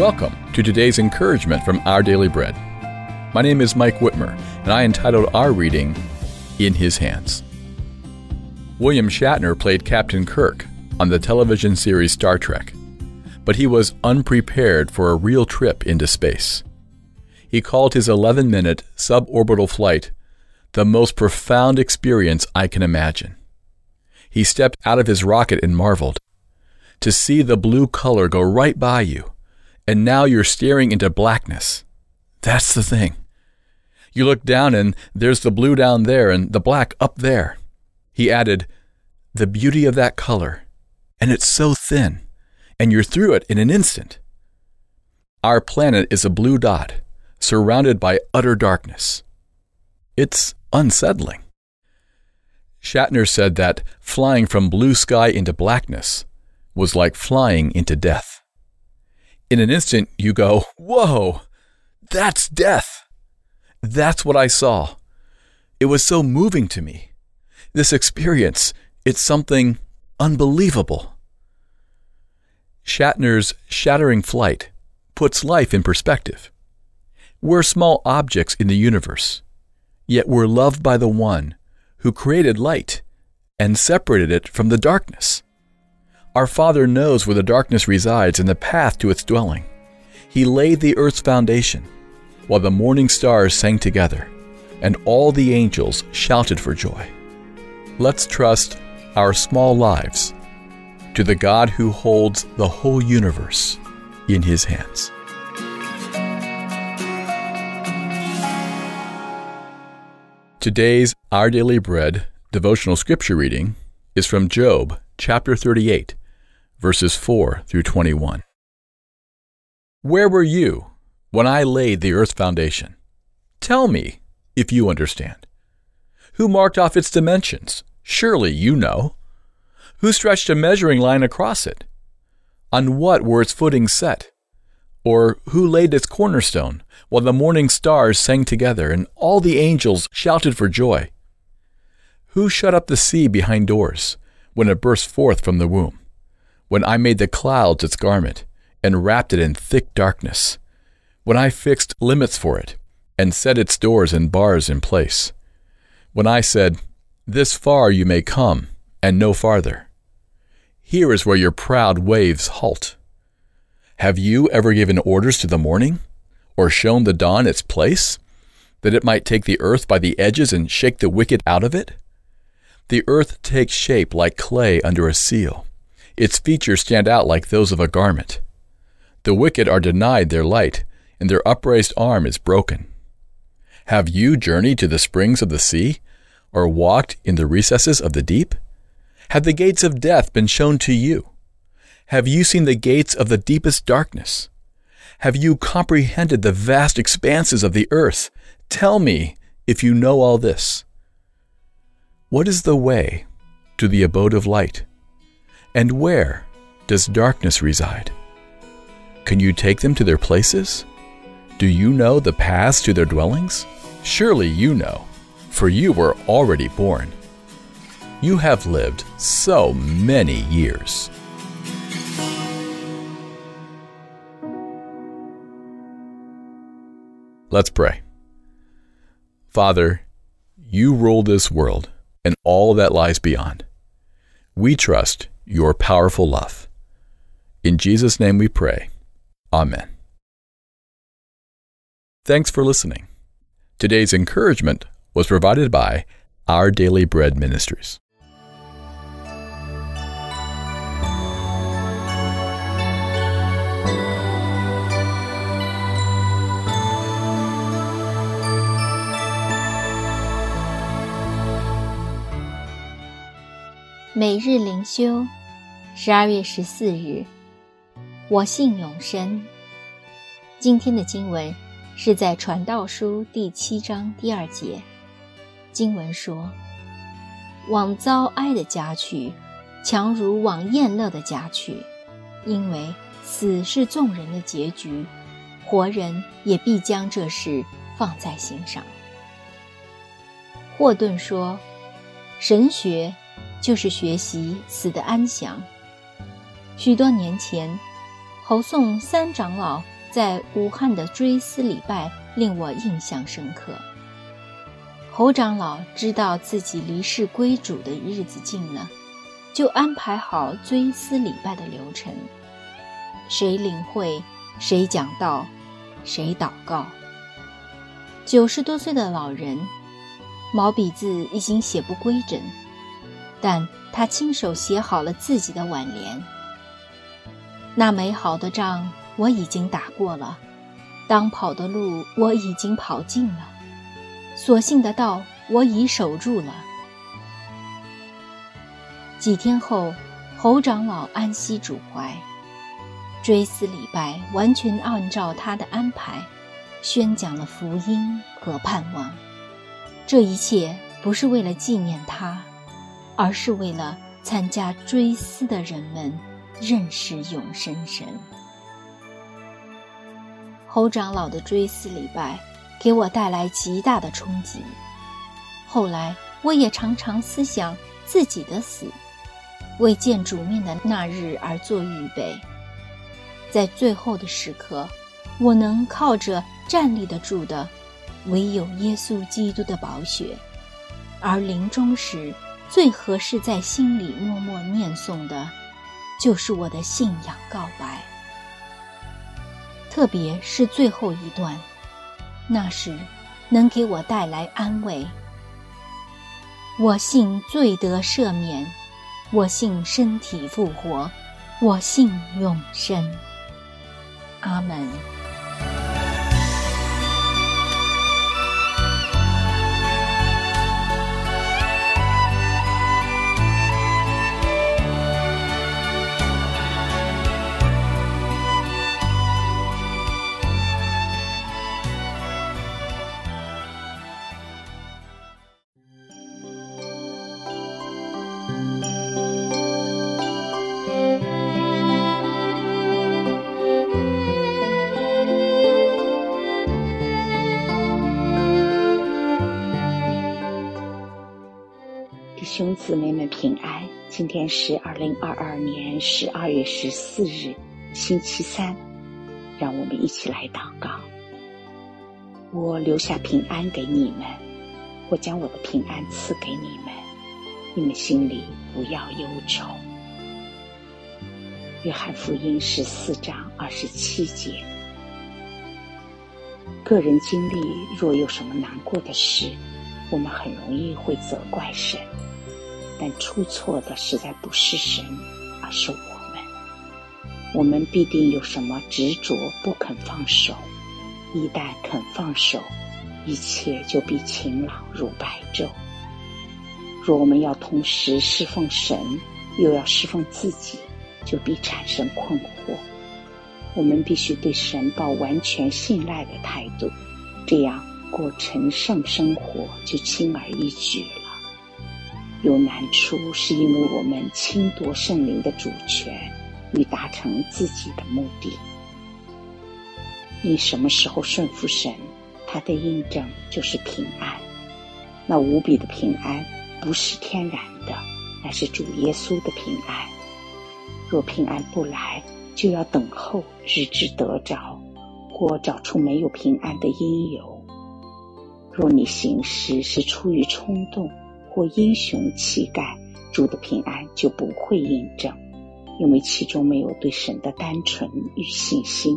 Welcome to today's encouragement from Our Daily Bread. My name is Mike Whitmer, and I entitled our reading, In His Hands. William Shatner played Captain Kirk on the television series Star Trek, but he was unprepared for a real trip into space. He called his 11 minute suborbital flight the most profound experience I can imagine. He stepped out of his rocket and marveled to see the blue color go right by you, and now you're staring into blackness. That's the thing. You look down and there's the blue down there and the black up there. He added, The beauty of that color. And it's so thin, and you're through it in an instant. Our planet is a blue dot, surrounded by utter darkness. It's unsettling. Shatner said that flying from blue sky into blackness was like flying into death. In an instant, you go, Whoa, that's death. That's what I saw. It was so moving to me. This experience, it's something unbelievable. Shatner's shattering flight puts life in perspective. We're small objects in the universe, yet we're loved by the one who created light and separated it from the darkness. Our Father knows where the darkness resides and the path to its dwelling. He laid the earth's foundation while the morning stars sang together and all the angels shouted for joy. Let's trust our small lives to the God who holds the whole universe in his hands. Today's Our Daily Bread devotional scripture reading is from Job chapter 38, verses 4 through 21. Where were you when I laid the earth's foundation? Tell me if you understand. Who marked off its dimensions? Surely you know. Who stretched a measuring line across it? On what were its footings set? Or who laid its cornerstone while the morning stars sang together and all the angels shouted for joy? Who shut up the sea behind doors when it burst forth from the womb? When I made the clouds its garment and wrapped it in thick darkness? When I fixed limits for it and set its doors and bars in place? When I said, This far you may come and no farther? Here is where your proud waves halt. Have you ever given orders to the morning, or shown the dawn its place, that it might take the earth by the edges and shake the wicked out of it? The earth takes shape like clay under a seal. Its features stand out like those of a garment. The wicked are denied their light, and their upraised arm is broken. Have you journeyed to the springs of the sea, or walked in the recesses of the deep? Have the gates of death been shown to you? Have you seen the gates of the deepest darkness? Have you comprehended the vast expanses of the earth? Tell me if you know all this. What is the way to the abode of light? And where does darkness reside? Can you take them to their places? Do you know the paths to their dwellings? Surely you know, for you were already born. You have lived so many years. Let's pray. Father, you rule this world and all that lies beyond. We trust your powerful love. In Jesus' name we pray. Amen. Thanks for listening. Today's encouragement was provided by Our Daily Bread Ministries. 每日灵修， 十二月十四日，我信永生。今天的经文是在《传道书》第七章第二节。经文说：“往遭哀的家去，强如往宴乐的家去，因为死是众人的结局，活人也必将这事放在心上。”霍顿说：“神学。”就是学习死的安详。许多年前，侯宋三长老在武汉的追思礼拜令我印象深刻。侯长老知道自己离世归主的日子近了，就安排好追思礼拜的流程，谁领会，谁讲道，谁祷告。九十多岁的老人，毛笔字已经写不规整，但他亲手写好了自己的挽联。那美好的仗我已经打过了，当跑的路我已经跑尽了，所幸的道我已守住了。几天后，侯长老安息主怀，追思礼拜完全按照他的安排，宣讲了福音和盼望。这一切不是为了纪念他，而是为了参加追思的人们。认识永生神。侯长老的追思礼拜给我带来极大的冲击。后来，我也常常思想自己的死，为见主面的那日而做预备。在最后的时刻，我能靠着站立得住的，唯有耶稣基督的宝血；而临终时，最合适在心里默默念诵的。就是我的信仰告白，特别是最后一段，那时能给我带来安慰。我信罪得赦免，我信身体复活，我信永生。阿门。平安，今天是二零二二年十二月十四日，星期三。让我们一起来祷告。我留下平安给你们，我将我的平安赐给你们，你们心里不要忧愁。约翰福音十四章二十七节。个人经历若有什么难过的事，我们很容易会责怪神。但出错的实在不是神，而是我们。我们必定有什么执着不肯放手，一旦肯放手，一切就必晴朗如白昼。若我们要同时侍奉神，又要侍奉自己，就必产生困惑。我们必须对神抱完全信赖的态度，这样过成圣生活就轻而易举了。有难处，是因为我们侵夺圣灵的主权，以达成自己的目的。你什么时候顺服神，他的印证就是平安。那无比的平安，不是天然的，乃是主耶稣的平安。若平安不来，就要等候，日之得着，或找出没有平安的因由。若你行事是出于冲动，或英雄气概，主的平安就不会印证，因为其中没有对神的单纯与信心。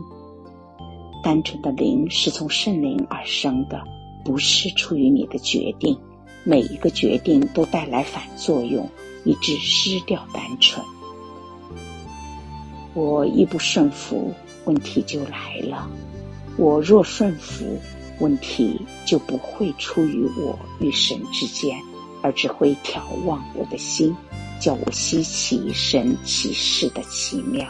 单纯的灵是从圣灵而生的，不是出于你的决定。每一个决定都带来反作用，以致失掉单纯。我一不顺服，问题就来了；我若顺服，问题就不会出于我与神之间。而只会眺望我的心，叫我稀奇神奇事的奇妙。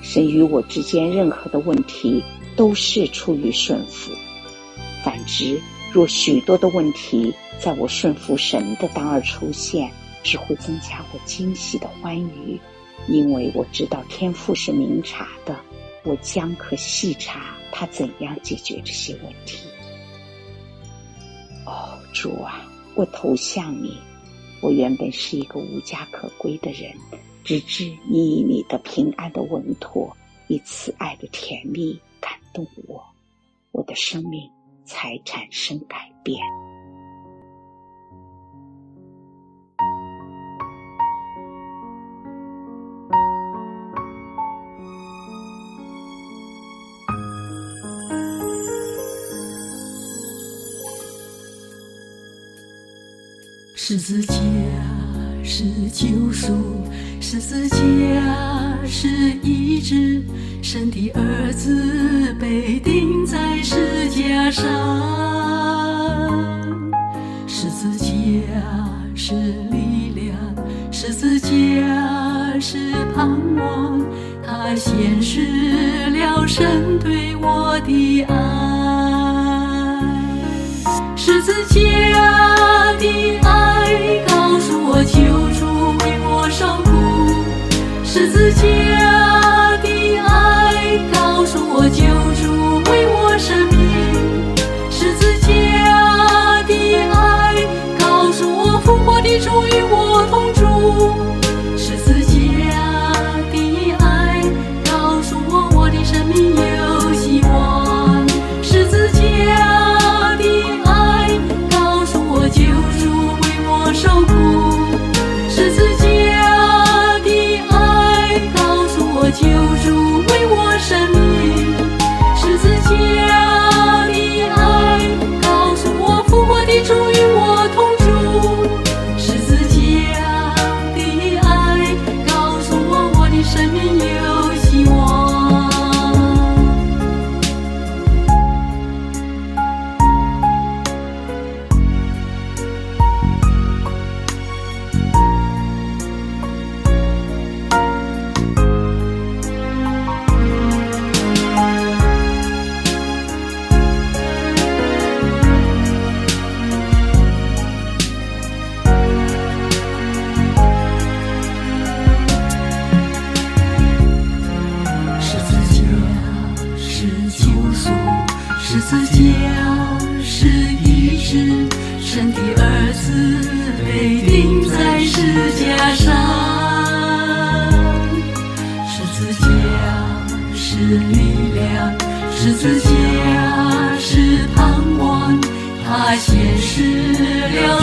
神与我之间任何的问题，都是出于顺服。反之，若许多的问题在我顺服神的当儿出现，只会增加我惊喜的欢愉，因为我知道天赋是明察的，我将可细察他怎样解决这些问题。哦，主啊！我投向你，我原本是一个无家可归的人，直至你以你的平安的稳妥以慈爱的甜蜜感动我，我的生命才产生改变。十字架是救赎，十字架是医治，神的儿子被钉在十字架上。十字架是力量，十字架是盼望，它显示了神对我的爱。家的爱告诉我救主为我受苦，十字架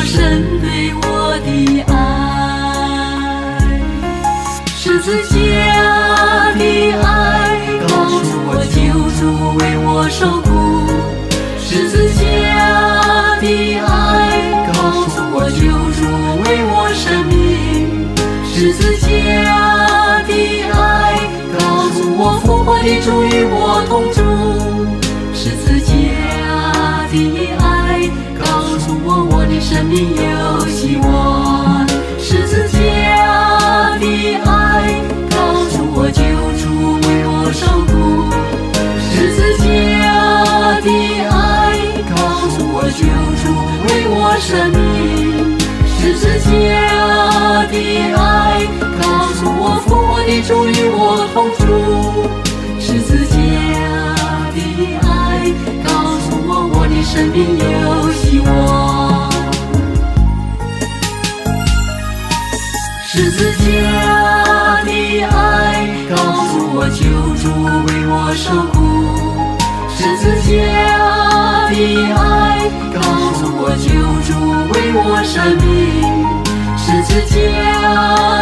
神对我的爱。十字架的爱告诉我救主为我受苦，十字架的爱告诉我救主为我生命，十字架的爱告诉我复活的主与我同住，有希望。十字架的爱告诉我救主为我受苦，十字架的爱告诉我救主为我生命，十字架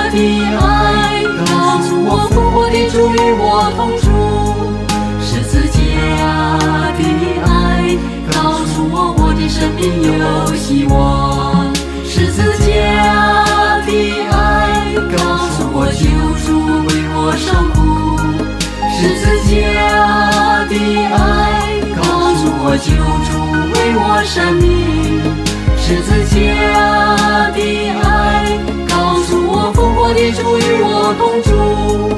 的爱告诉我复活的主与我同住，十字架生命有希望。十字架的爱告诉我，救主为我受苦。十字架的爱告诉我，救主为我生命。十字架的爱告诉我，复活的主与我同住。